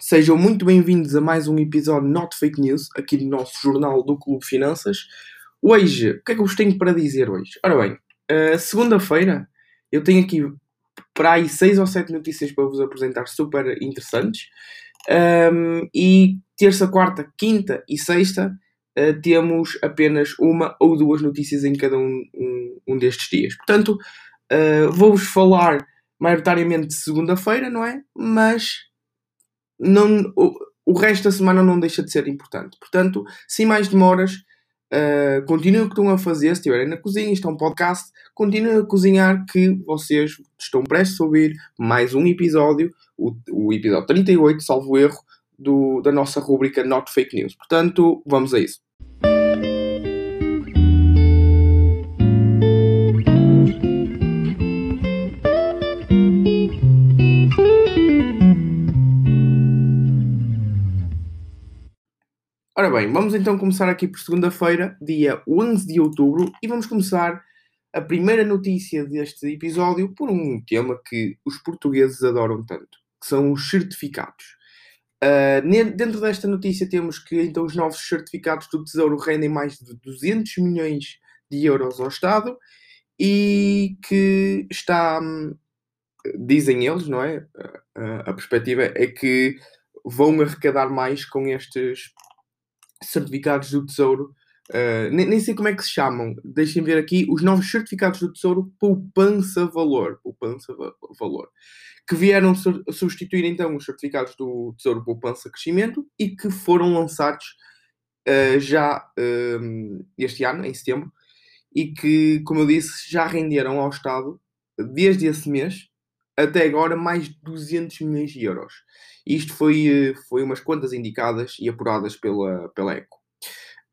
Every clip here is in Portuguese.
Sejam muito bem-vindos a mais um episódio Not Fake News, aqui do nosso jornal do Clube Finanças. Hoje, o que é que eu vos tenho para dizer hoje? Ora bem, uh, segunda-feira eu tenho aqui para aí 6 ou 7 notícias para vos apresentar super interessantes. Um, e terça, quarta, quinta e sexta uh, temos apenas uma ou duas notícias em cada um, um, um destes dias. Portanto, uh, vou-vos falar maioritariamente de segunda-feira, não é? Mas não, o, o resto da semana não deixa de ser importante. Portanto, sem mais demoras, uh, continuem o que estão a fazer. Se estiverem na cozinha, estão é um podcast, continuem a cozinhar que vocês estão prestes a ouvir mais um episódio, o, o episódio 38, salvo erro, do, da nossa rubrica Not Fake News. Portanto, vamos a isso. Ora bem, vamos então começar aqui por segunda-feira, dia 11 de outubro, e vamos começar a primeira notícia deste episódio por um tema que os portugueses adoram tanto, que são os certificados. Uh, dentro desta notícia temos que então os novos certificados do Tesouro rendem mais de 200 milhões de euros ao Estado e que está, dizem eles, não é? a perspectiva é que vão arrecadar mais com estes certificados do Tesouro. Uh, nem, nem, sei como é que se chamam. Deixem ver aqui os novos certificados do Tesouro Poupança Valor. Poupança Valor. Que vieram substituir então os certificados do Tesouro Poupança Crescimento e que foram lançados uh, já uh, este ano, em setembro, e que, como eu disse, já renderam ao Estado, desde esse mês até agora, mais de 200 milhões de euros. Isto foi, eh, foi umas contas indicadas e apuradas pela, pela ECO.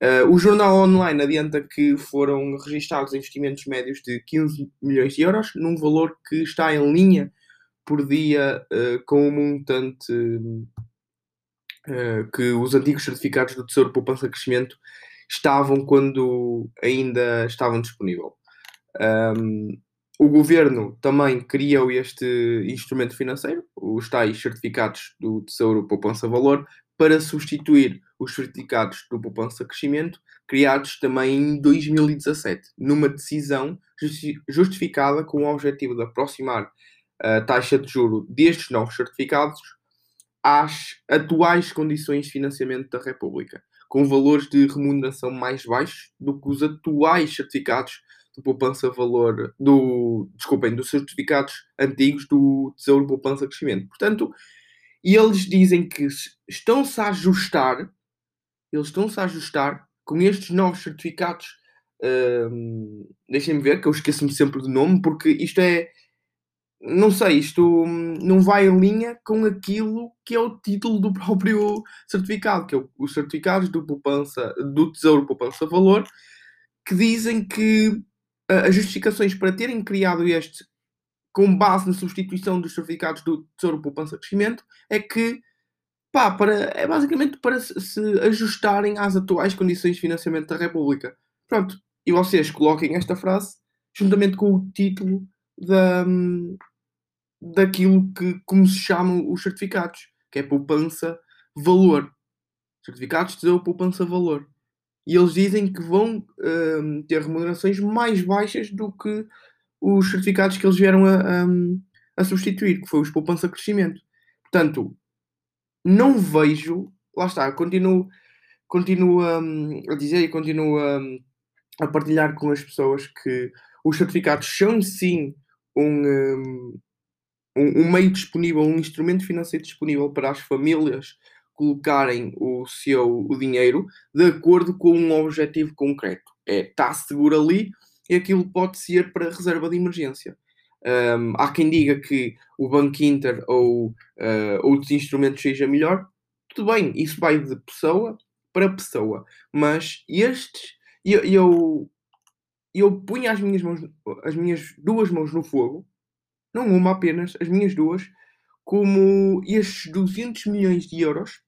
Uh, o jornal online adianta que foram registados investimentos médios de 15 milhões de euros, num valor que está em linha por dia uh, com o montante uh, que os antigos certificados do Tesouro Poupança Crescimento estavam quando ainda estavam disponíveis. Um, o governo também criou este instrumento financeiro, os tais certificados do Tesouro Poupança Valor, para substituir os certificados do Poupança Crescimento, criados também em 2017, numa decisão justificada com o objetivo de aproximar a taxa de juro destes novos certificados às atuais condições de financiamento da República, com valores de remuneração mais baixos do que os atuais certificados do poupança valor, do, desculpem, dos certificados antigos do Tesouro Poupança Crescimento. Portanto, eles dizem que estão-se a ajustar, eles estão-se a ajustar com estes novos certificados. Hum, Deixem-me ver, que eu esqueço-me sempre do nome, porque isto é. Não sei, isto não vai em linha com aquilo que é o título do próprio certificado, que é os certificados do, poupança, do Tesouro Poupança Valor, que dizem que as justificações para terem criado este com base na substituição dos certificados do Tesouro Poupança Crescimento é que pá, para, é basicamente para se ajustarem às atuais condições de financiamento da República. Pronto, e vocês coloquem esta frase juntamente com o título da, daquilo que, como se chamam os certificados, que é poupança valor. Certificados de Tesouro Poupança Valor e eles dizem que vão um, ter remunerações mais baixas do que os certificados que eles vieram a, a, a substituir, que foi os poupança crescimento. Portanto, não vejo, lá está, continuo, continuo um, a dizer e continuo a, a, partilhar com as pessoas que os certificados são sim um, um, um meio disponível, um instrumento financeiro disponível para as famílias colocarem o seu o dinheiro de acordo com um objetivo concreto. É, está seguro ali e aquilo pode ser para reserva de emergência. Um, há quem diga que o Banco Inter ou uh, outros instrumentos seja melhor. Tudo bem, isso vai de pessoa para pessoa. Mas estes, eu, eu, eu punho as minhas, mãos, as minhas duas mãos no fogo, não uma apenas, as minhas duas, como estes 200 milhões de euros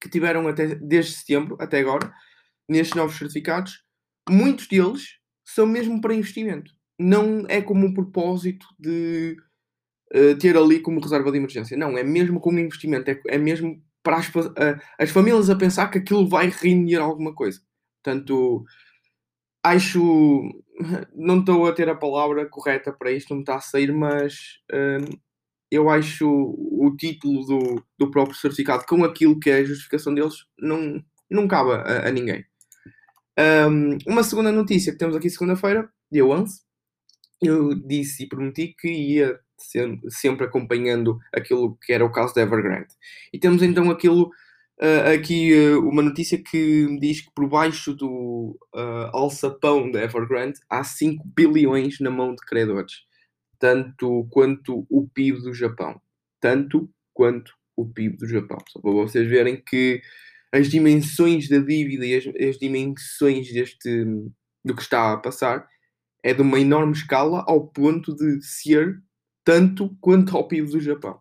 que tiveram até, desde setembro até agora, nestes novos certificados, muitos deles são mesmo para investimento. Não é como um propósito de uh, ter ali como reserva de emergência. Não, é mesmo como investimento, é, é mesmo para as, uh, as famílias a pensar que aquilo vai render alguma coisa. Portanto, acho. Não estou a ter a palavra correta para isto, não me está a sair, mas uh, eu acho o título do, do próprio certificado com aquilo que é a justificação deles não, não cabe a, a ninguém. Um, uma segunda notícia que temos aqui segunda-feira, dia 11, eu disse e prometi que ia sempre acompanhando aquilo que era o caso da Evergrande. E temos então aquilo uh, aqui uh, uma notícia que diz que por baixo do uh, alçapão da Evergrande há 5 bilhões na mão de credores tanto quanto o PIB do Japão. Tanto quanto o PIB do Japão. Só para vocês verem que as dimensões da dívida e as, as dimensões deste, do que está a passar é de uma enorme escala ao ponto de ser tanto quanto ao PIB do Japão.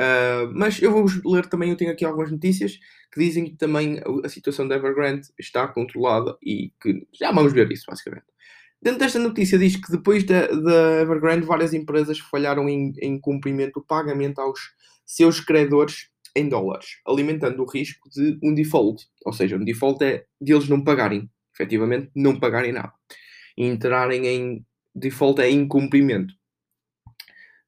Uh, mas eu vou-vos ler também, eu tenho aqui algumas notícias que dizem que também a, a situação da Evergrande está controlada e que já vamos ver isso, basicamente. Dentro desta notícia diz que depois da, da Evergrande, várias empresas falharam em, em cumprimento do pagamento aos seus credores em dólares, alimentando o risco de um default. Ou seja, um default é de eles não pagarem, efetivamente não pagarem nada. E entrarem em default é incumprimento.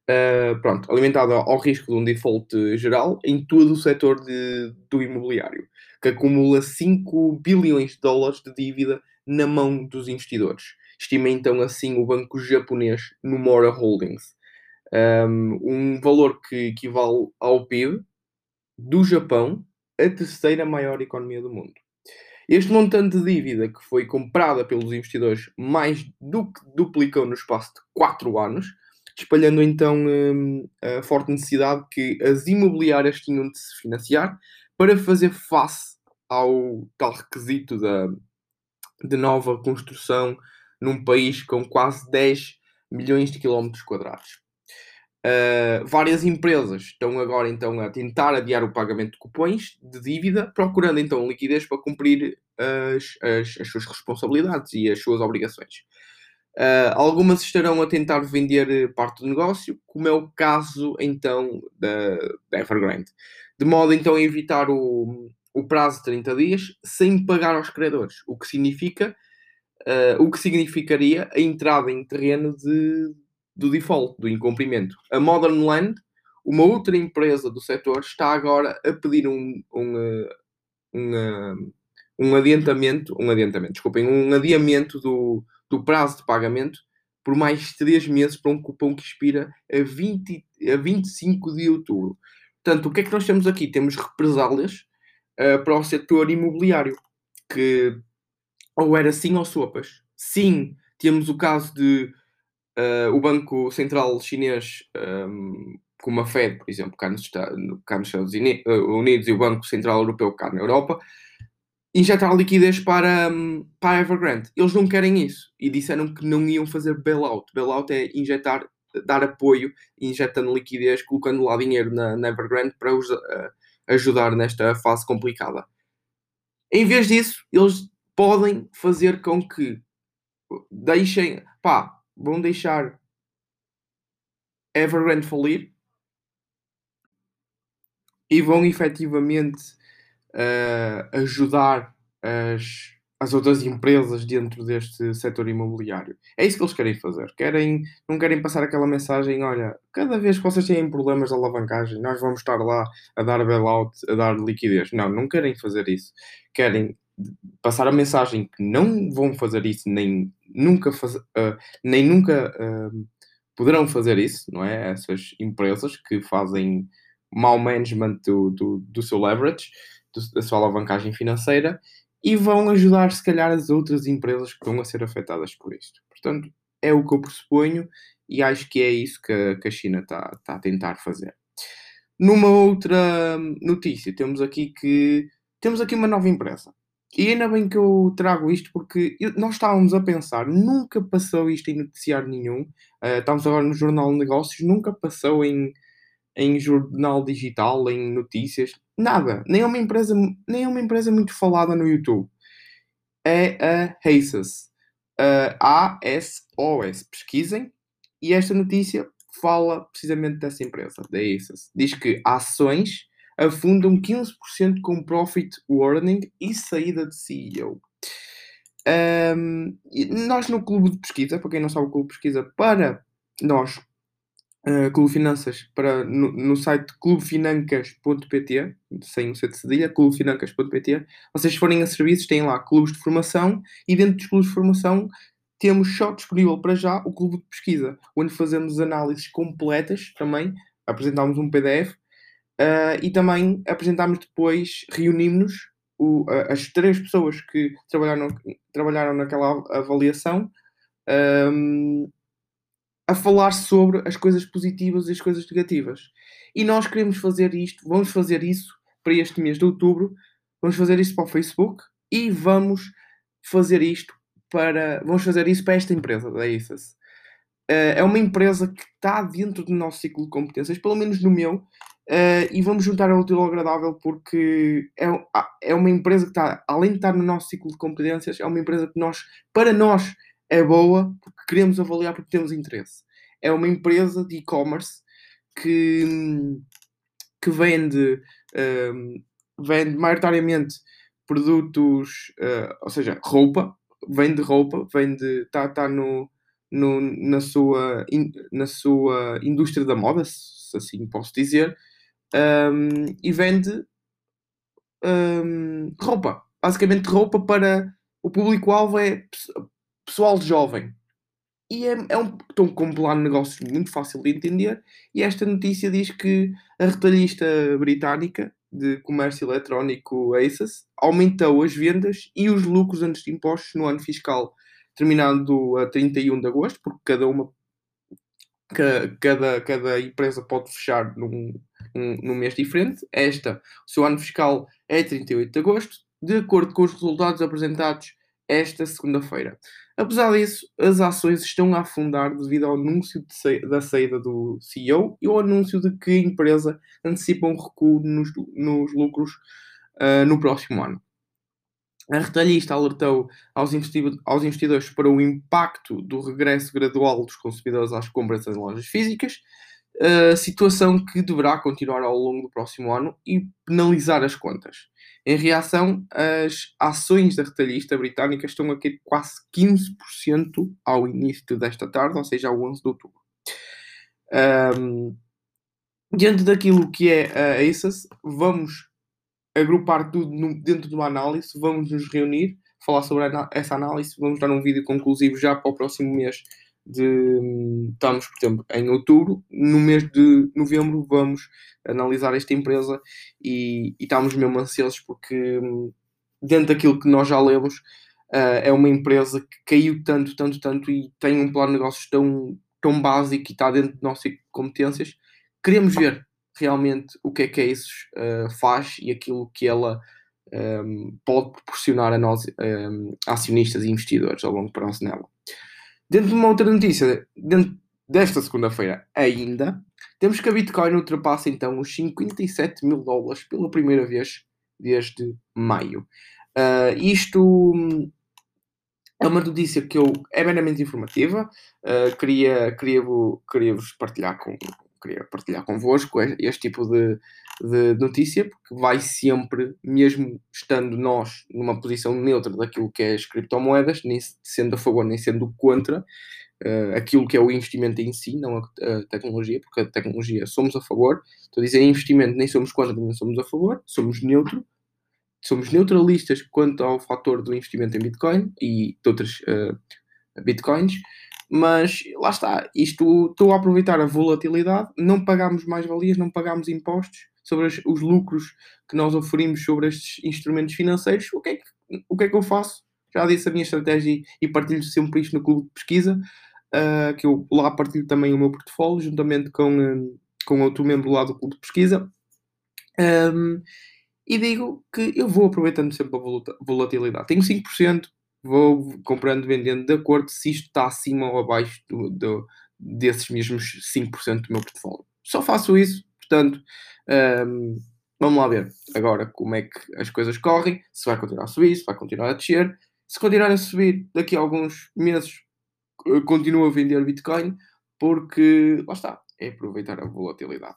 Uh, pronto, alimentado ao, ao risco de um default geral em todo o setor de, do imobiliário, que acumula 5 bilhões de dólares de dívida na mão dos investidores estima então assim o banco japonês Nomura Holdings. Um, um valor que equivale ao PIB do Japão, a terceira maior economia do mundo. Este montante de dívida que foi comprada pelos investidores mais do que duplicou no espaço de 4 anos, espalhando então a forte necessidade que as imobiliárias tinham de se financiar para fazer face ao tal requisito da, de nova construção num país com quase 10 milhões de quilómetros quadrados. Uh, várias empresas estão agora então a tentar adiar o pagamento de cupões de dívida, procurando então liquidez para cumprir as, as, as suas responsabilidades e as suas obrigações. Uh, algumas estarão a tentar vender parte do negócio, como é o caso então da, da Evergrande, de modo então a evitar o, o prazo de 30 dias sem pagar aos credores, o que significa uh, o que significaria a entrada em terreno de, do default, do incumprimento. A Modern Land, uma outra empresa do setor, está agora a pedir um, um, eh, um, eh, um adiantamento, um adiantamento, desculpem, um adiamento do, do prazo de pagamento por mais 3 meses para um cupom que expira a, 20, a 25 de outubro. Portanto, o que é que nós temos aqui? Temos represálias uh, para o setor imobiliário, que ou era sim ou sopas. Sim, temos o caso de uh, o Banco Central Chinês, um, ehm, como a Fed, por exemplo, cá nos, cá nos Estados eh, Unidos e o Banco Central Europeu cá na Europa, injetar liquidez para, um, para a Evergrande. Eles não querem isso e disseram que não iam fazer bailout. Bailout é injetar, dar apoio, injetando liquidez, colocando lá dinheiro na, na Evergrande para os, uh, ajudar nesta fase complicada. Em vez disso, eles podem fazer com que deixem, pá, vão deixar Evergrande falir e vão efetivamente uh, ajudar as, as outras empresas dentro deste setor imobiliário. É isso que eles querem fazer. Querem, não querem passar aquela mensagem, olha, cada vez que vocês têm problemas de alavancagem, nós vamos estar lá a dar bailout, a dar liquidez. Não, não querem fazer isso. Querem passar a mensagem que não vão fazer isso, nem nunca, faz, uh, nem nunca uh, poderão fazer isso, não é? Essas empresas que fazem mau management do, do, do seu leverage, do, da sua alavancagem financeira, e vão ajudar, se calhar, as outras empresas que estão a ser afetadas por isto. Portanto, é o que eu pressuponho e acho que é isso que, que a China está, está a tentar fazer. Numa outra notícia, temos aqui que temos aqui uma nova empresa e ainda bem que eu trago isto porque nós estávamos a pensar, nunca passou isto em noticiário nenhum. Uh, estamos agora no Jornal de Negócios, nunca passou em, em jornal digital, em notícias, nada. Nem é uma empresa, nem é uma empresa muito falada no YouTube. É a ASOS. Uh, A-S-O-S. Pesquisem. E esta notícia fala precisamente dessa empresa, da ASUS. Diz que ações afundam 15% com profit warning e saída de CEO. Um, nós no clube de pesquisa, para quem não sabe o clube de pesquisa, para nós, uh, Clube Finanças, para, no, no site clubefinancas.pt, sem o C de cedilha, clubefinancas.pt, vocês forem a serviços, têm lá clubes de formação e dentro dos clubes de formação temos só disponível para já o clube de pesquisa, onde fazemos análises completas também, apresentamos um PDF uh, e também apresentamos depois, reunimos o, as três pessoas que trabalharam, trabalharam naquela avaliação um, a falar sobre as coisas positivas e as coisas negativas. E nós queremos fazer isto, vamos fazer isso para este mês de outubro, vamos fazer isso para o Facebook e vamos fazer isto para. Vamos fazer isso para esta empresa da ISAS. Uh, é uma empresa que está dentro do nosso ciclo de competências, pelo menos no meu, Uh, e vamos juntar ao útil ao agradável porque é, é uma empresa que está, além de estar no nosso ciclo de competências, é uma empresa que nós, para nós, é boa porque queremos avaliar porque temos interesse. É uma empresa de e-commerce que, que vende, uh, vende maioritariamente produtos, uh, ou seja, roupa, vende roupa, vende, está tá no, no, na, sua, in, na sua indústria da moda, se assim posso dizer, um, e vende um, roupa. Basicamente, roupa para o público-alvo é pessoal jovem. E é, é um, estão com plano de negócios muito fácil de entender. E esta notícia diz que a retalhista britânica de comércio eletrónico ASUS aumentou as vendas e os lucros antes de impostos no ano fiscal terminado a 31 de agosto, porque cada uma cada, cada empresa pode fechar num, num, num mês diferente. Esta, o seu ano fiscal é 38 de agosto, de acordo com os resultados apresentados esta segunda-feira. Apesar disso, as ações estão a afundar devido ao anúncio da saída do CEO e ao anúncio de que a empresa antecipa um recuo nos, nos lucros uh, no próximo ano. A retalhista alertou aos, aos investidores para o impacto do regresso gradual dos consumidores às compras em lojas físicas, situação que deverá continuar ao longo do próximo ano e penalizar as contas. Em reação, as ações da retalhista britânica estão a cair quase 15% ao início desta tarde, ou seja, ao 11 de outubro. Um, diante daquilo que é a ASUS, vamos agrupar tudo dentro de uma análise, vamos nos reunir, falar sobre essa análise, vamos dar um vídeo conclusivo já para o próximo mês de estamos, por exemplo, em outubro, no mês de novembro vamos analisar esta empresa e, e estamos mesmo ansiosos porque dentro daquilo que nós já lemos uh, é uma empresa que caiu tanto, tanto, tanto e tem um plano de negócios tão, tão básico e está dentro de nossas competências. Queremos ver realmente o que é que a isso uh, faz e aquilo que ela um, ehm, pode proporcionar a nós um, acionistas e investidores ao longo prazo nela. Dentro de uma outra notícia, dentro desta segunda-feira ainda, temos que a Bitcoin ultrapassa então os 57 mil dólares pela primeira vez desde maio. Uh, isto hum, é uma notícia que eu, é meramente informativa, uh, queria, queria, queria vos partilhar com, queria partilhar convosco este tipo de, de notícia, porque vai sempre, mesmo estando nós numa posição neutra daquilo que é as criptomoedas, nem sendo a favor nem sendo contra, uh, aquilo que é o investimento em si, não a, a, tecnologia, porque a tecnologia somos a favor, estou a dizer investimento nem somos contra nem somos a favor, somos neutro, somos neutralistas quanto ao fator do investimento em Bitcoin e de outras uh, Bitcoins, mas lá está, isto estou a aproveitar a volatilidade, não pagamos mais-valias, não pagamos impostos sobre as, os lucros que nós oferimos sobre estes instrumentos financeiros. O que, é que, o que é que eu faço? Já disse a minha estratégia e partilho sempre isto no clube de pesquisa, uh, que eu lá partilho também o meu portfólio, juntamente com, um, com outro membro lá do clube de pesquisa. Um, e digo que eu vou aproveitando sempre a volatilidade. Tenho 5%, vou comprando, vendendo de acordo se isto está acima ou abaixo do, do, desses mesmos 5% do meu portfólio. Só faço isso, portanto, um, vamos lá ver agora como é que as coisas correm, se vai continuar a subir, se vai continuar a descer. Se continuar a subir, daqui a alguns meses continuo a vender Bitcoin, porque, lá está, é aproveitar a volatilidade.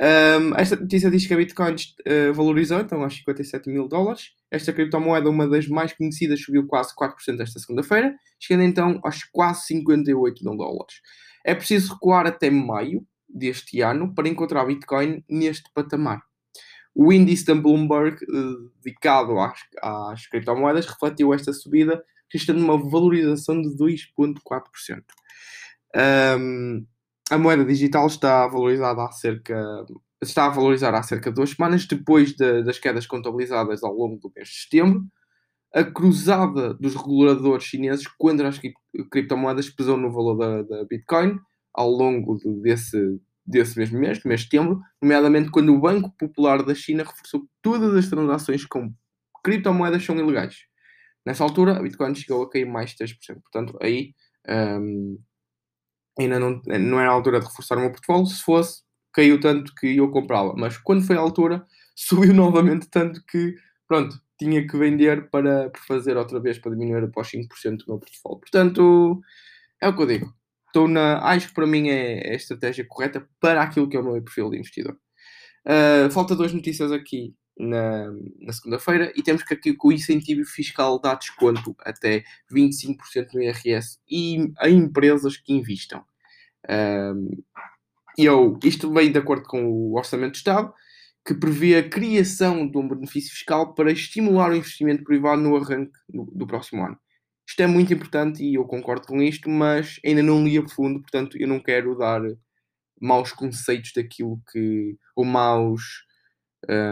Um, esta notícia diz que a Bitcoin uh, valorizou então aos 57 mil dólares. Esta criptomoeda, uma das mais conhecidas, subiu quase 4% esta segunda-feira, chegando então aos quase 58 mil dólares. É preciso recuar até maio deste ano para encontrar Bitcoin neste patamar. O índice da Bloomberg, uh, dedicado às, às criptomoedas, refletiu esta subida, registrando uma valorização de 2,4%. Um, a moeda digital está valorizada há cerca está a valorizar há cerca de duas semanas depois de, das quedas contabilizadas ao longo do mês de setembro. A cruzada dos reguladores chineses contra as criptomoedas pesou no valor da, da Bitcoin ao longo de, desse, desse mesmo mês, do mês de setembro, nomeadamente quando o Banco Popular da China reforçou que todas as transações com criptomoedas são ilegais. Nessa altura, a Bitcoin chegou a cair mais de 3%. Portanto, aí um, ainda não, não era a altura de reforçar o meu portfólio. Se fosse, caiu tanto que eu comprava. Mas quando foi a altura, subiu novamente tanto que, pronto, tinha que vender para fazer outra vez, para diminuir após 5% do meu portfólio. Portanto, é o que eu digo. Estou na, acho que para mim é, é a estratégia correta para aquilo que é o meu perfil de investidor. Uh, falta duas notícias aqui na, na segunda-feira e temos que aqui que o incentivo fiscal dá desconto até 25% no IRS e a empresas que investam. Um, eu, isto vem de acordo com o Orçamento de Estado, que prevê a criação de um benefício fiscal para estimular o investimento privado no arranque do, do próximo ano. Isto é muito importante e eu concordo com isto, mas ainda não li a fundo, portanto eu não quero dar maus conceitos daquilo que. ou maus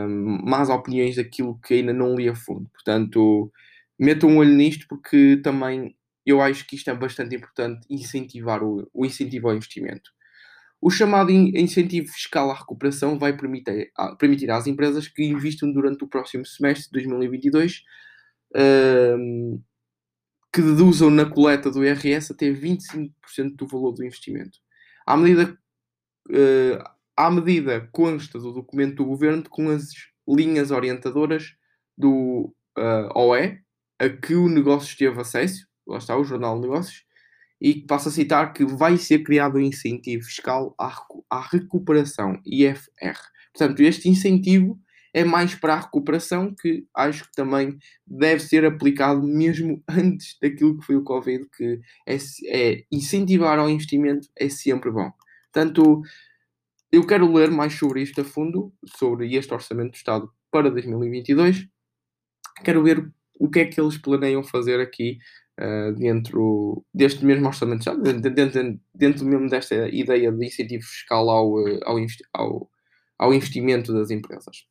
más opiniões daquilo que ainda não li a fundo. Portanto, metam um olho nisto porque também eu acho que isto é bastante importante incentivar o, o incentivo ao investimento. O chamado incentivo fiscal à recuperação vai permitir, permitir às empresas que investam durante o próximo semestre de 2022 um, que deduzam na coleta do IRS até 25% do valor do investimento. À medida, uh, à medida consta do documento do governo com as linhas orientadoras do uh, OE a que o negócio teve acesso, lá está o Jornal de Negócios, e que passa a citar que vai ser criado um incentivo fiscal à, à recuperação, IFR. Portanto, este incentivo é mais para a recuperação, que acho que também deve ser aplicado mesmo antes daquilo que foi o Covid, que é, é incentivar ao investimento é sempre bom. Portanto, eu quero ler mais sobre isto a fundo, sobre este Orçamento do Estado para 2022. Quero ver o que é que eles planeiam fazer aqui uh, dentro deste mesmo Orçamento do Estado, dentro, dentro, mesmo desta ideia de incentivo fiscal ao, eh, ao, ao, ao investimento das empresas.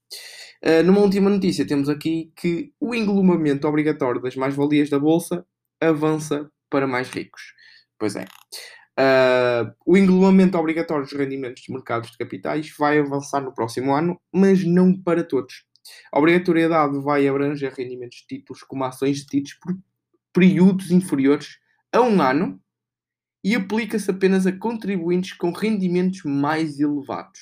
Uh, numa última notícia, temos aqui que o englomamento obrigatório das mais-valias da Bolsa avança para mais ricos. Pois é. Uh, o englobamento obrigatório dos rendimentos dos mercados de capitais vai avançar no próximo ano, mas não para todos. A obrigatoriedade vai abranger rendimentos de títulos como ações de títulos por períodos inferiores a um ano e aplica-se apenas a contribuintes com rendimentos mais elevados.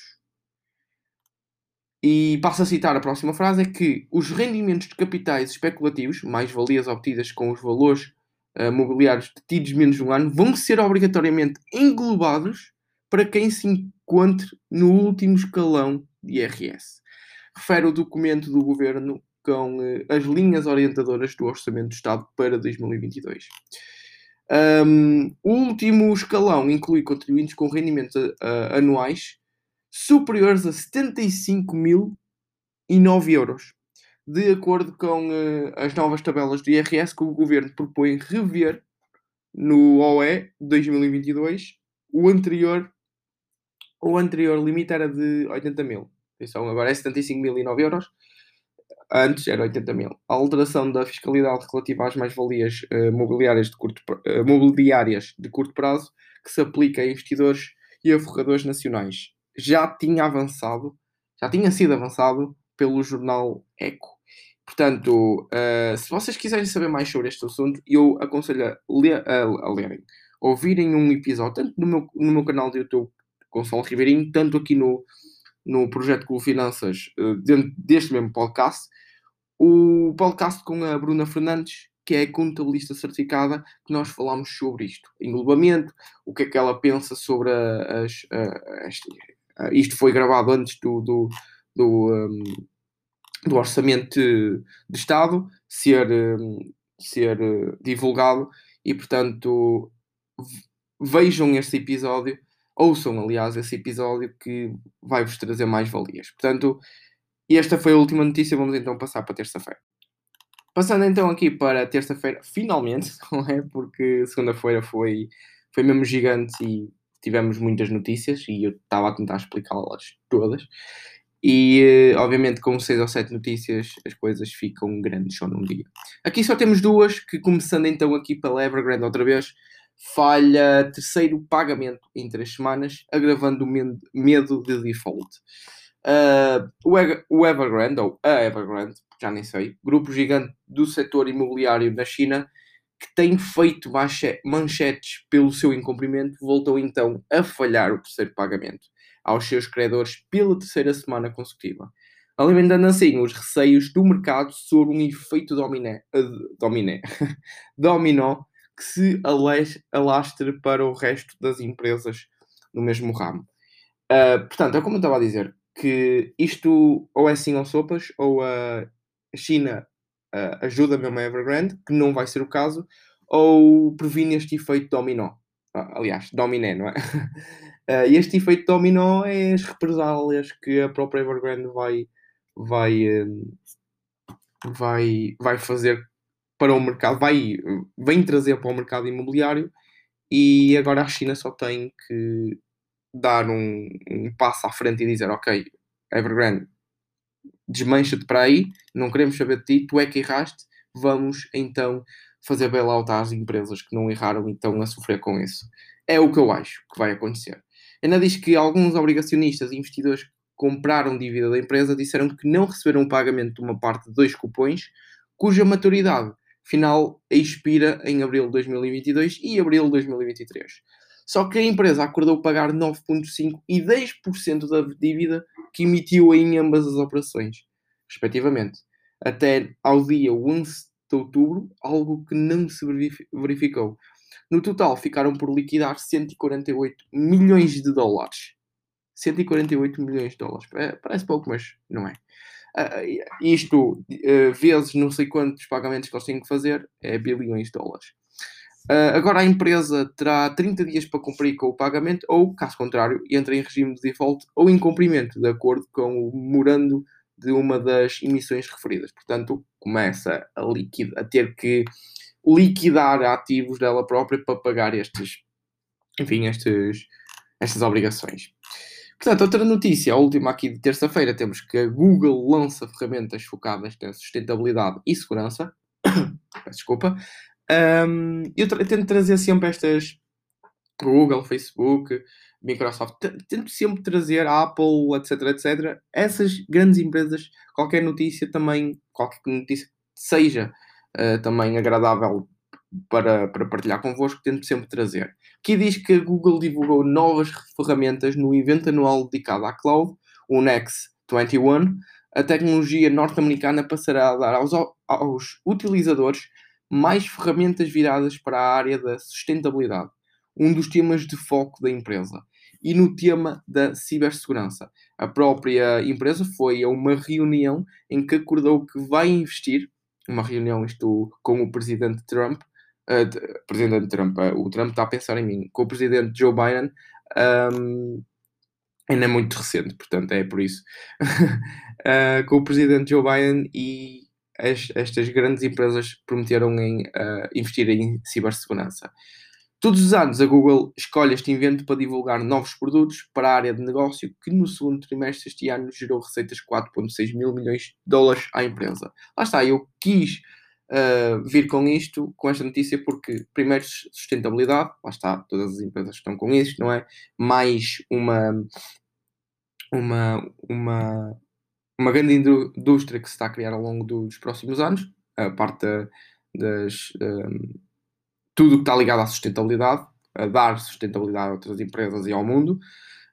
E passo a citar a próxima frase: é que os rendimentos de capitais especulativos, mais valias obtidas com os valores uh, mobiliários detidos menos de um ano vão ser obrigatoriamente englobados para quem se encontre no último escalão de IRS. Refere o documento do Governo com uh, as linhas orientadoras do Orçamento do Estado para 2022. Um, o último escalão inclui contribuintes com rendimentos uh, anuais superiores a 75.009 euros de acordo com uh, as novas tabelas do IRS que o governo propõe rever no OE 2022, o anterior, o anterior limite era de 80 mil. Então agora é 75.009 euros. Antes era 80 mil. A alteração da fiscalidade relativa às mais-valias uh, mobiliárias, de curto, uh, mobiliárias de curto prazo que se aplica a investidores e a forradores nacionais já tinha avançado, já tinha sido avançado pelo jornal Eco. Portanto, uh, se vocês quiserem saber mais sobre este assunto, eu aconselho a, ler, a, a lerem, ouvirem um episódio, tanto no meu, no meu canal de YouTube, Gonçalo Ribeirinho, tanto aqui no, no projeto Google Finanças, uh, dentro deste mesmo podcast, o podcast com a Bruna Fernandes, que é a contabilista certificada, que nós falamos sobre isto. Englobamento, o que é que ela pensa sobre as. isto foi gravado antes do, do, do, um, do orçamento de, Estado ser, um, ser divulgado e, portanto, vejam este episódio, ouçam, aliás, esse episódio que vai-vos trazer mais valias. Portanto, esta foi a última notícia, vamos então passar para terça-feira. Passando então aqui para terça-feira, finalmente, não é? Porque segunda-feira foi, foi mesmo gigante e tivemos muitas notícias e eu estava a tentar explicá-las todas. E obviamente, com seis ou sete notícias, as coisas ficam grandes só num dia. Aqui só temos duas, que começando então aqui pela Evergrande outra vez, falha terceiro pagamento em três semanas, agravando o medo de default. Uh, o Evergrande, ou a Evergrande, já nem sei, grupo gigante do setor imobiliário na China, que tem feito manchetes pelo seu incumprimento, voltou então a falhar o terceiro pagamento aos seus credores pela terceira semana consecutiva, alimentando assim os receios do mercado sobre um efeito dominé, dominé, dominó que se alastre para o resto das empresas no mesmo ramo. Uh, portanto, é como eu estava a dizer, que isto ou é sim ou sopas, ou a China uh, ajuda mesmo a Evergrande, que não vai ser o caso, ou previne este efeito dominó. Uh, aliás, dominé, não é? Uh, este efeito dominó é as represálias que a própria Evergrande vai, vai, uh, vai, vai fazer para o mercado, vai, vem trazer para o mercado imobiliário e agora a China só tem que dar um, um passo à frente e dizer ok, Evergrande, desmancha-te para aí, não queremos saber de ti, tu é que erraste, vamos então fazer bailout às empresas que não erraram e estão a sofrer com isso. É o que eu acho que vai acontecer. Ainda diz que alguns obrigacionistas e investidores que compraram dívida da empresa disseram que não receberam o pagamento de uma parte de dois cupões, cuja maturidade final expira em abril de 2022 e abril de 2023. Só que a empresa acordou pagar 9,5% e 10% da dívida que emitiu em ambas as operações, respectivamente, até ao dia 11 de outubro, algo que não se verificou. No total, ficaram por liquidar 148 milhões de dólares. 148 milhões de dólares. É, parece pouco, mas não é. Uh, isto, uh, vezes não sei quantos pagamentos que eles têm que fazer, é bilhões de dólares. Uh, agora a empresa terá 30 dias para cumprir com o pagamento, ou, caso contrário, entra em regime de default ou incumprimento, de acordo com o memorando de uma das emissões referidas. Portanto, começa a, liquid, a ter que liquidar ativos dela própria para pagar estes, enfim, estes, estas obrigações. Portanto, outra notícia, a última aqui de terça-feira, temos que a Google lança ferramentas focadas na sustentabilidade e segurança. Desculpa. Um, eu, tra tento trazer sempre estas Google, Facebook, Microsoft, tento sempre trazer a Apple, etc, etc. Essas grandes empresas, qualquer notícia também, qualquer notícia seja uh, também agradável para, para partilhar convosco, tento sempre trazer. Aqui diz que a Google divulgou novas ferramentas no evento anual dedicado à cloud, o Next 21. A tecnologia norte-americana passará a dar aos, aos utilizadores mais ferramentas viradas para a área da sustentabilidade, um dos temas de foco da empresa, e no tema da cibersegurança. A própria empresa foi a uma reunião em que acordou que vai investir uma reunião isto com o presidente Trump, uh, presidente Trump, uh, o Trump está a pensar em mim, com o presidente Joe Biden, um, ainda é muito recente, portanto é por isso, uh, com o presidente Joe Biden e as, estas grandes empresas prometeram em investir em cibersegurança. Todos os anos a Google escolhe este evento para divulgar novos produtos para a área de negócio que no segundo trimestre deste ano gerou receitas de 4,6 mil milhões de dólares à empresa. Lá está, eu quis uh, vir com isto, com esta notícia, porque primeiro sustentabilidade, lá está, todas as empresas estão com isto, não é? Mais uma, uma, uma, uma grande indústria que se está a criar ao longo dos próximos anos, a parte das... Um, tudo o que está ligado à sustentabilidade, a dar sustentabilidade a outras empresas e ao mundo.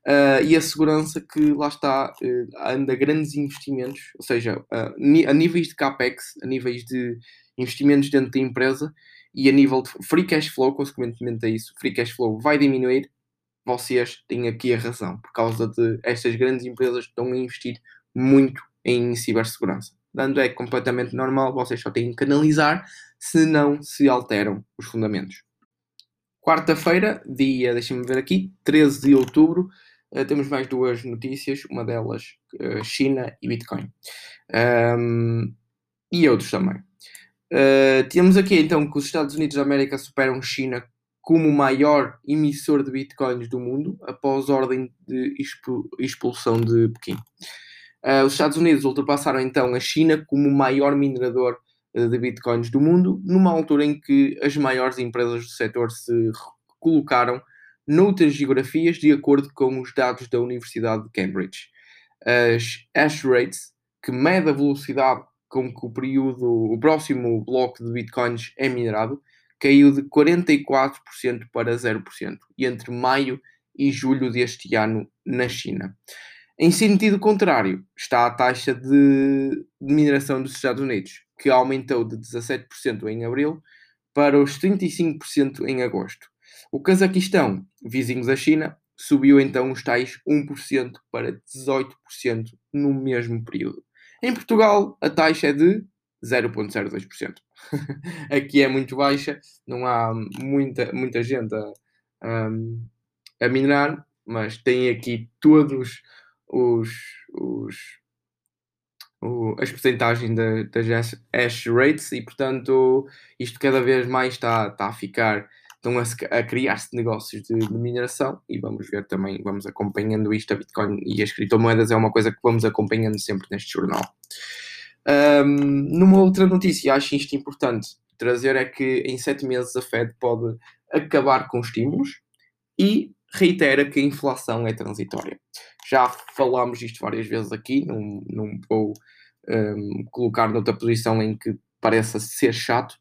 uh, e a segurança que lá está uh, anda grandes investimentos, ou seja, uh, a níveis de capex, a níveis de investimentos dentro da empresa e a nível de free cash flow, consequentemente a isso, free cash flow vai diminuir. Vocês têm aqui a razão, por causa de estas grandes empresas que estão a investir muito em cibersegurança. Dando é completamente normal, vocês só têm que analisar se não se alteram os fundamentos. Quarta-feira, dia, deixem-me ver aqui, 13 de outubro, uh, temos mais duas notícias, uma delas uh, China e Bitcoin. Um, e outros também. Uh, temos aqui então que os Estados Unidos da América superam China como o maior emissor de bitcoins do mundo após ordem de expulsão de Pequim. Uh, os Estados Unidos ultrapassaram então a China como o maior minerador de bitcoins do mundo, numa altura em que as maiores empresas do setor se colocaram noutras geografias de acordo com os dados da Universidade de Cambridge. As hash rates, que mede a velocidade com que o período, o próximo bloco de bitcoins é minerado, caiu de 44% para 0% entre maio e julho deste ano na China. Em sentido contrário, está a taxa de, de mineração dos Estados Unidos, que aumentou de 17% em abril para os 35% em agosto. O Cazaquistão, vizinho da China, subiu então os tais 1% para 18% no mesmo período. Em Portugal, a taxa é de 0,02%. Aqui é muito baixa, não há muita, muita gente a, a minerar, mas tem aqui todos os, os o, as percentagens das hash rates e, portanto, isto cada vez mais está, está a ficar, estão a, a criar-se negócios de, de, mineração e vamos ver também, vamos acompanhando isto, a Bitcoin e as criptomoedas é uma coisa que vamos acompanhando sempre neste jornal. Um, numa outra notícia, acho isto importante trazer é que em sete meses a Fed pode acabar com estímulos e reitera que a inflação é transitória. Já falámos isto várias vezes aqui, não, não vou um, colocar noutra posição em que pareça ser chato,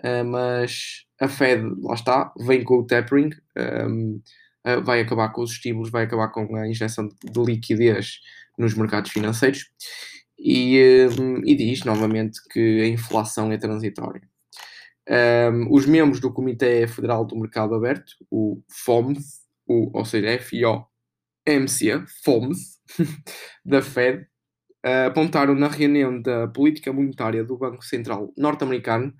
uh, mas a Fed, lá está, vem com o tapering, um, uh, vai acabar com os estímulos, vai acabar com a injeção de liquidez nos mercados financeiros e, um, e diz novamente que a inflação é transitória. Um, os membros do Comitê Federal do Mercado Aberto, o FOMC, o, ou seja, FOMC, FOMC, da Fed, apontaram na reunião da política monetária do Banco Central norte-americano,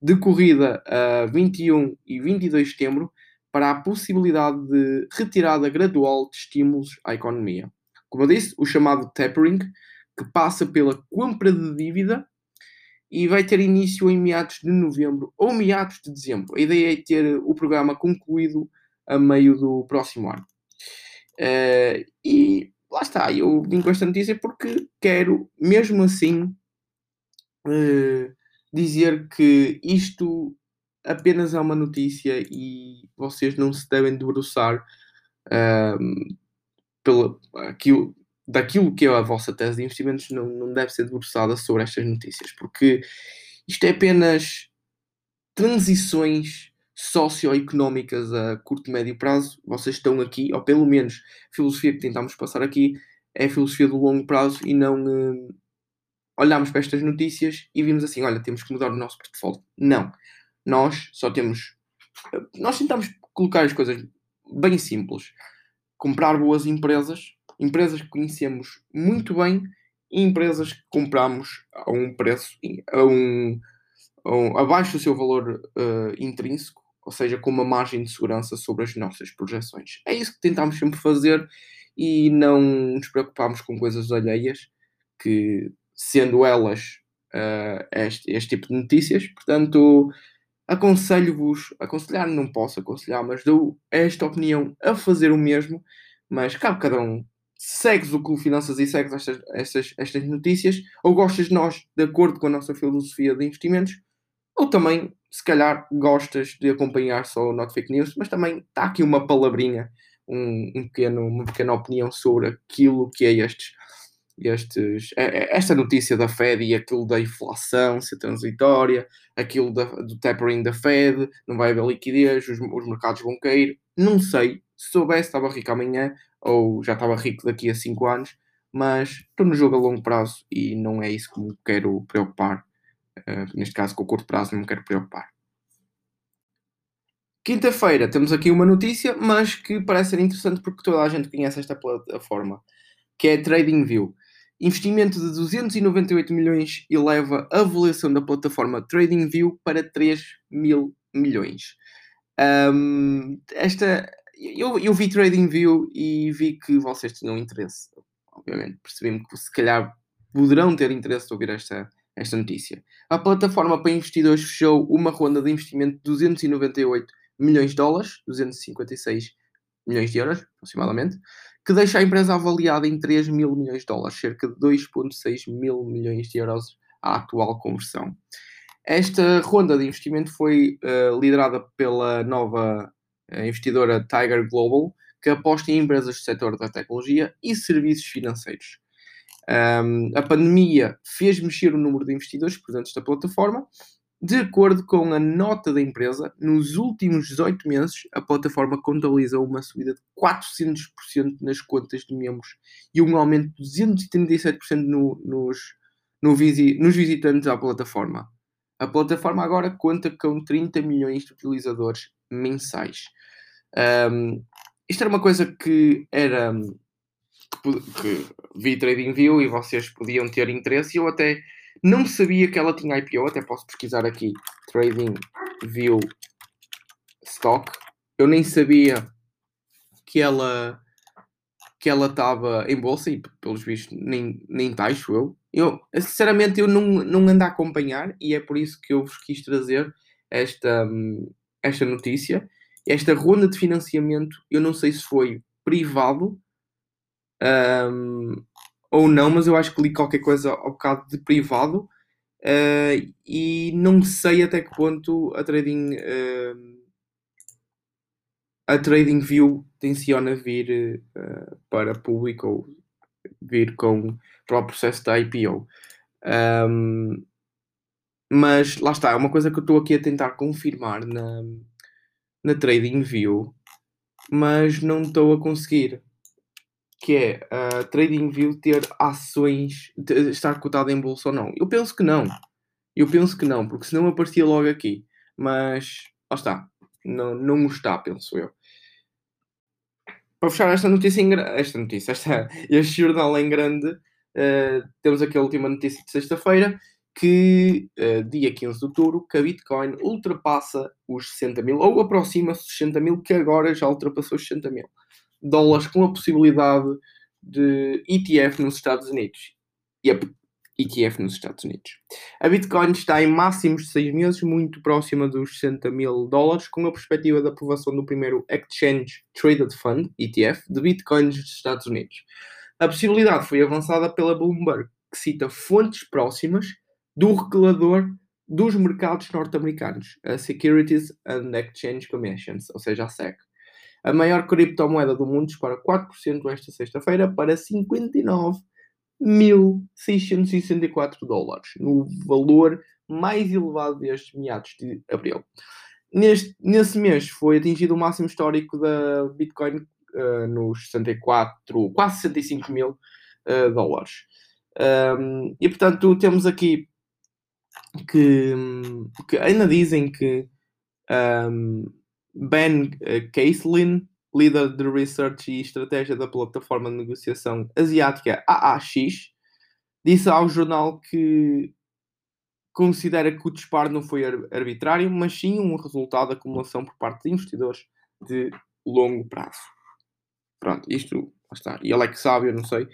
decorrida a 21 e 22 de setembro, para a possibilidade de retirada gradual de estímulos à economia. Como eu disse, o chamado tapering, que passa pela compra de dívida e vai ter início em meados de novembro ou meados de dezembro. A ideia é ter o programa concluído a meio do próximo ano. Uh, e lá está, eu vim com esta notícia porque quero, mesmo assim, uh, dizer que isto apenas é uma notícia e vocês não se devem debruçar pela, aquilo, daquilo que é a vossa tese de investimentos, não, não deve ser debruçada sobre estas notícias, porque isto é apenas transições socioeconómicas a curto e médio prazo, vocês estão aqui, ou pelo menos a filosofia que tentamos passar aqui é a filosofia do longo prazo e não uh, olhamos para estas notícias e vimos assim, olha, temos que mudar o nosso portfólio. Não. Nós só temos. Nós tentamos colocar as coisas bem simples. Comprar boas empresas, empresas que conhecemos muito bem e empresas que compramos a um preço, a um, a abaixo do seu valor uh, intrínseco ou seja, com uma margem de segurança sobre as nossas projeções. É isso que tentamos sempre fazer e não nos preocupamos com coisas alheias, que sendo elas uh, este, este tipo de notícias, portanto, aconselho-vos, aconselhar não posso aconselhar, mas dou esta opinião a fazer o mesmo, mas cabe cada um. Segues o Clube Finanças e segues estas, estas, estas notícias, ou gostas de nós de acordo com a nossa filosofia de investimentos, ou também se calhar gostas de acompanhar só o Not Fake News, mas também está aqui uma palavrinha, um, um, pequeno, uma pequena opinião sobre aquilo que é estes, estes, é, é, esta notícia da Fed e aquilo da inflação ser transitória, aquilo da, do tapering da Fed, não vai haver liquidez, os, os mercados vão cair. Não sei. Se soubesse, estava rico amanhã ou já estava rico daqui a 5 anos, mas estou no jogo a longo prazo e não é isso que me quero preocupar. Uh, neste caso, com o curto prazo, não me quero preocupar. Quinta-feira temos aqui uma notícia, mas que parece ser interessante porque toda a gente conhece esta plataforma, que é TradingView. Investimento de 298 milhões eleva a avaliação da plataforma TradingView para 3 mil milhões. Um, esta, eu, eu vi TradingView e vi que vocês tinham interesse. Obviamente, percebi-me que se calhar poderão ter interesse de ouvir esta, esta notícia. A plataforma para investidores fechou uma ronda de investimento de 298 milhões de dólares, 256 milhões de euros, aproximadamente, que deixa a empresa avaliada em 3 mil milhões de dólares, cerca de 2,6 mil milhões de euros à atual conversão. Esta ronda de investimento foi uh, liderada pela nova uh, investidora Tiger Global, que aposta em empresas do setor da tecnologia e serviços financeiros. Um, a pandemia fez mexer o número de investidores presentes da plataforma de acordo com a nota da empresa, nos últimos 18 meses, a plataforma contabilizou uma subida de 400% nas contas de membros e um aumento de 237% no, nos, no visi, nos visitantes à plataforma. A plataforma agora conta com 30 milhões de utilizadores mensais. Um, isto era uma coisa que era que, vi TradingView e vocês podiam ter interesse eu até não sabia que ela tinha IPO, até posso pesquisar aqui Trading View Stock. Eu nem sabia que ela que ela estava em bolsa e pelos vistos nem, nem taxo eu. eu. Sinceramente eu não, não ando a acompanhar e é por isso que eu vos quis trazer esta, esta notícia. Esta ronda de financiamento, eu não sei se foi privado um, ou não, mas eu acho que li qualquer coisa ao bocado de privado uh, e não sei até que ponto a Trading uh, a Trading View tenciona vir uh, para público ou vir com para o processo da IPO. Um, mas lá está, é uma coisa que eu estou aqui a tentar confirmar na, na Trading View, mas não estou a conseguir que é a TradingView ter ações, estar cotada em bolsa ou não? Eu penso que não. Eu penso que não, porque senão aparecia logo aqui. Mas, lá está. Não, não está, penso eu. Para fechar esta notícia, em, esta notícia, esta, este jornal em grande, uh, temos aqui a última notícia de sexta-feira, que uh, dia 15 de outubro, que a Bitcoin ultrapassa os 60 mil, ou aproxima-se dos 60 mil, que agora já ultrapassou os 60 mil dólares com a possibilidade de ETF nos Estados Unidos. Yep, ETF nos Estados Unidos. A Bitcoin está em máximos de 6 meses, muito próxima dos 60 mil dólares, com a perspectiva da aprovação do primeiro Exchange Traded Fund, ETF, de Bitcoins dos Estados Unidos. A possibilidade foi avançada pela Bloomberg, que cita fontes próximas do regulador dos mercados norte-americanos, a Securities and Exchange Commissions, ou seja, a SEC. A maior criptomoeda do mundo dispara 4% esta sexta-feira para 59.664 dólares, no valor mais elevado desde meados de abril. Neste, nesse mês foi atingido o máximo histórico da Bitcoin uh, nos 64, quase 65 mil uh, dólares. Um, e portanto temos aqui que, que ainda dizem que um, Ben Kaislin, líder de research e estratégia da plataforma de negociação asiática AAX, disse ao jornal que considera que o disparo não foi arbitrário, mas sim um resultado da acumulação por parte de investidores de longo prazo. Pronto, isto está. E ele é que sabe, eu não sei.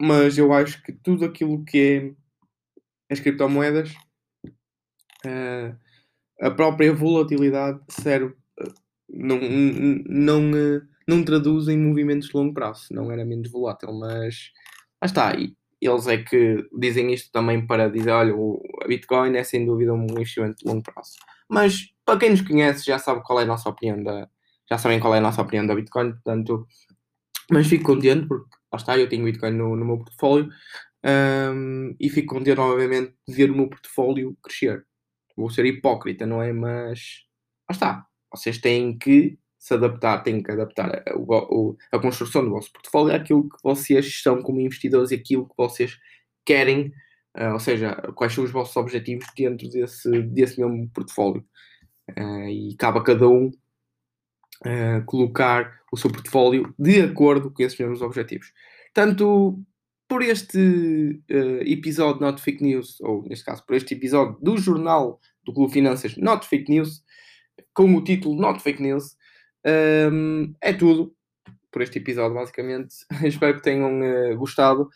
Mas eu acho que tudo aquilo que é as criptomoedas uh, a própria volatilidade serve, eh, não, não, não traduz em movimentos de longo prazo, não era menos volátil, mas lá está, e eles é que dizem isto também para dizer, olha, o Bitcoin é sem dúvida um investimento de longo prazo. Mas para quem nos conhece já sabe qual é a nossa opinião da, já sabem qual é a nossa opinião da Bitcoin, portanto, mas fico contente porque lá está, eu tenho Bitcoin no, no meu portfólio um, e fico contente, obviamente, de ver o meu portfólio crescer vou ser hipócrita, não é? Mas lá está. Vocês têm que se adaptar, têm que adaptar a, a, a construção do vosso portfólio àquilo que vocês estão como investidores e aquilo que vocês querem, uh, ou seja, quais são os vossos objetivos dentro desse, desse mesmo portfólio. Uh, e cabe a cada um uh, colocar o seu portfólio de acordo com esses mesmos objetivos. Tanto por este episódio Not Fake News, ou neste caso, por este episódio do jornal do Clube Finanças Not Fake News, com o título Not Fake News, um, é tudo por este episódio, basicamente. Espero que tenham uh, gostado.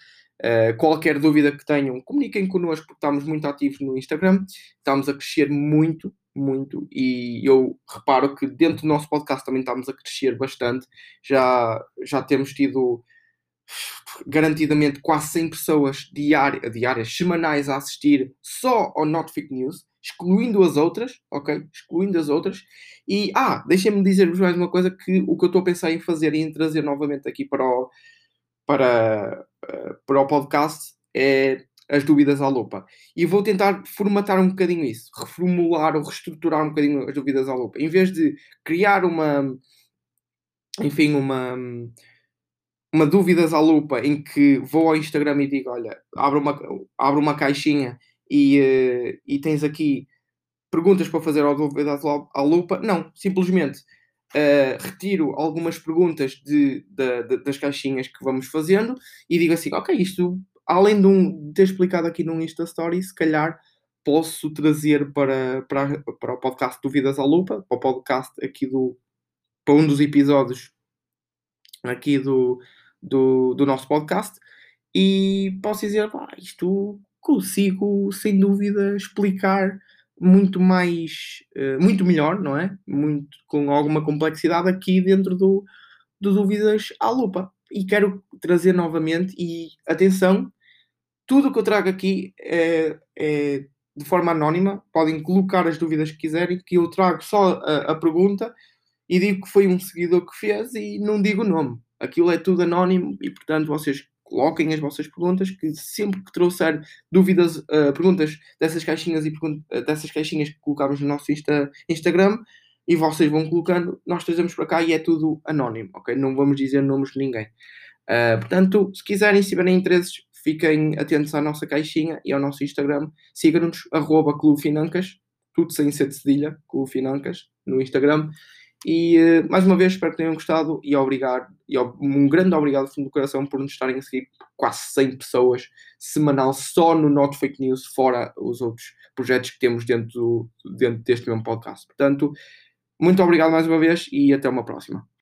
Uh, qualquer dúvida que tenham, comuniquem connosco, porque estamos muito ativos no Instagram. Estamos a crescer muito, muito. E eu reparo que dentro do nosso podcast também estamos a crescer bastante. Já, já temos tido garantidamente quase 100 pessoas diárias, semanais a assistir só ao Not Fake News excluindo as outras, ok? Excluindo as outras. E, ah, deixem-me dizer-vos mais uma coisa que o que eu estou a pensar em fazer e em trazer novamente aqui para o, para, uh, para o podcast é as dúvidas à lupa. E vou tentar formatar um bocadinho isso, reformular ou reestruturar um bocadinho as dúvidas à lupa. Em vez de criar uma, enfim, uma, uma dúvidas à lupa em que vou ao Instagram e digo, olha, abro uma, abro uma caixinha e, uh, e tens aqui perguntas para fazer ao dúvida à lupa. Não, simplesmente uh, retiro algumas perguntas de, de, de, das caixinhas que vamos fazendo e digo assim: ok, isto, além de, um, de ter explicado aqui num Insta Story, se calhar posso trazer para, para, para o podcast Dúvidas à Lupa, para o podcast aqui do. para um dos episódios aqui do, do, do nosso podcast. E posso dizer, pá, isto consigo, sem dúvida, explicar muito mais, uh, muito melhor, não é? Muito, com alguma complexidade aqui dentro do, do Dúvidas à Lupa. E quero trazer novamente, e atenção, tudo o que eu trago aqui é, é, de forma anónima, podem colocar as dúvidas que quiserem, que eu trago só a, a pergunta e digo que foi um seguidor que fez e não digo o nome. Aquilo é tudo anónimo e, portanto, vocês coloquem as vossas perguntas, que sempre que trouxer dúvidas, uh, perguntas dessas caixinhas e uh, dessas caixinhas que colocamos no nosso Insta, Instagram, e vocês vão colocando, nós trazemos para cá e é tudo anónimo, ok? Não vamos dizer nomes de ninguém. Uh, portanto, se quiserem, se tiverem interesses, fiquem atentos à nossa caixinha e ao nosso Instagram. Sigam-nos, arroba tudo sem ser de cedilha, Clube no Instagram. E uh, mais uma vez espero que tenham gostado e obrigado, e um grande obrigado fundo do coração por nos estarem a seguir quase 100 pessoas semanal só no Not Fake News, fora os outros projetos que temos dentro, do, dentro deste mesmo podcast. Portanto, muito obrigado mais uma vez e até uma próxima.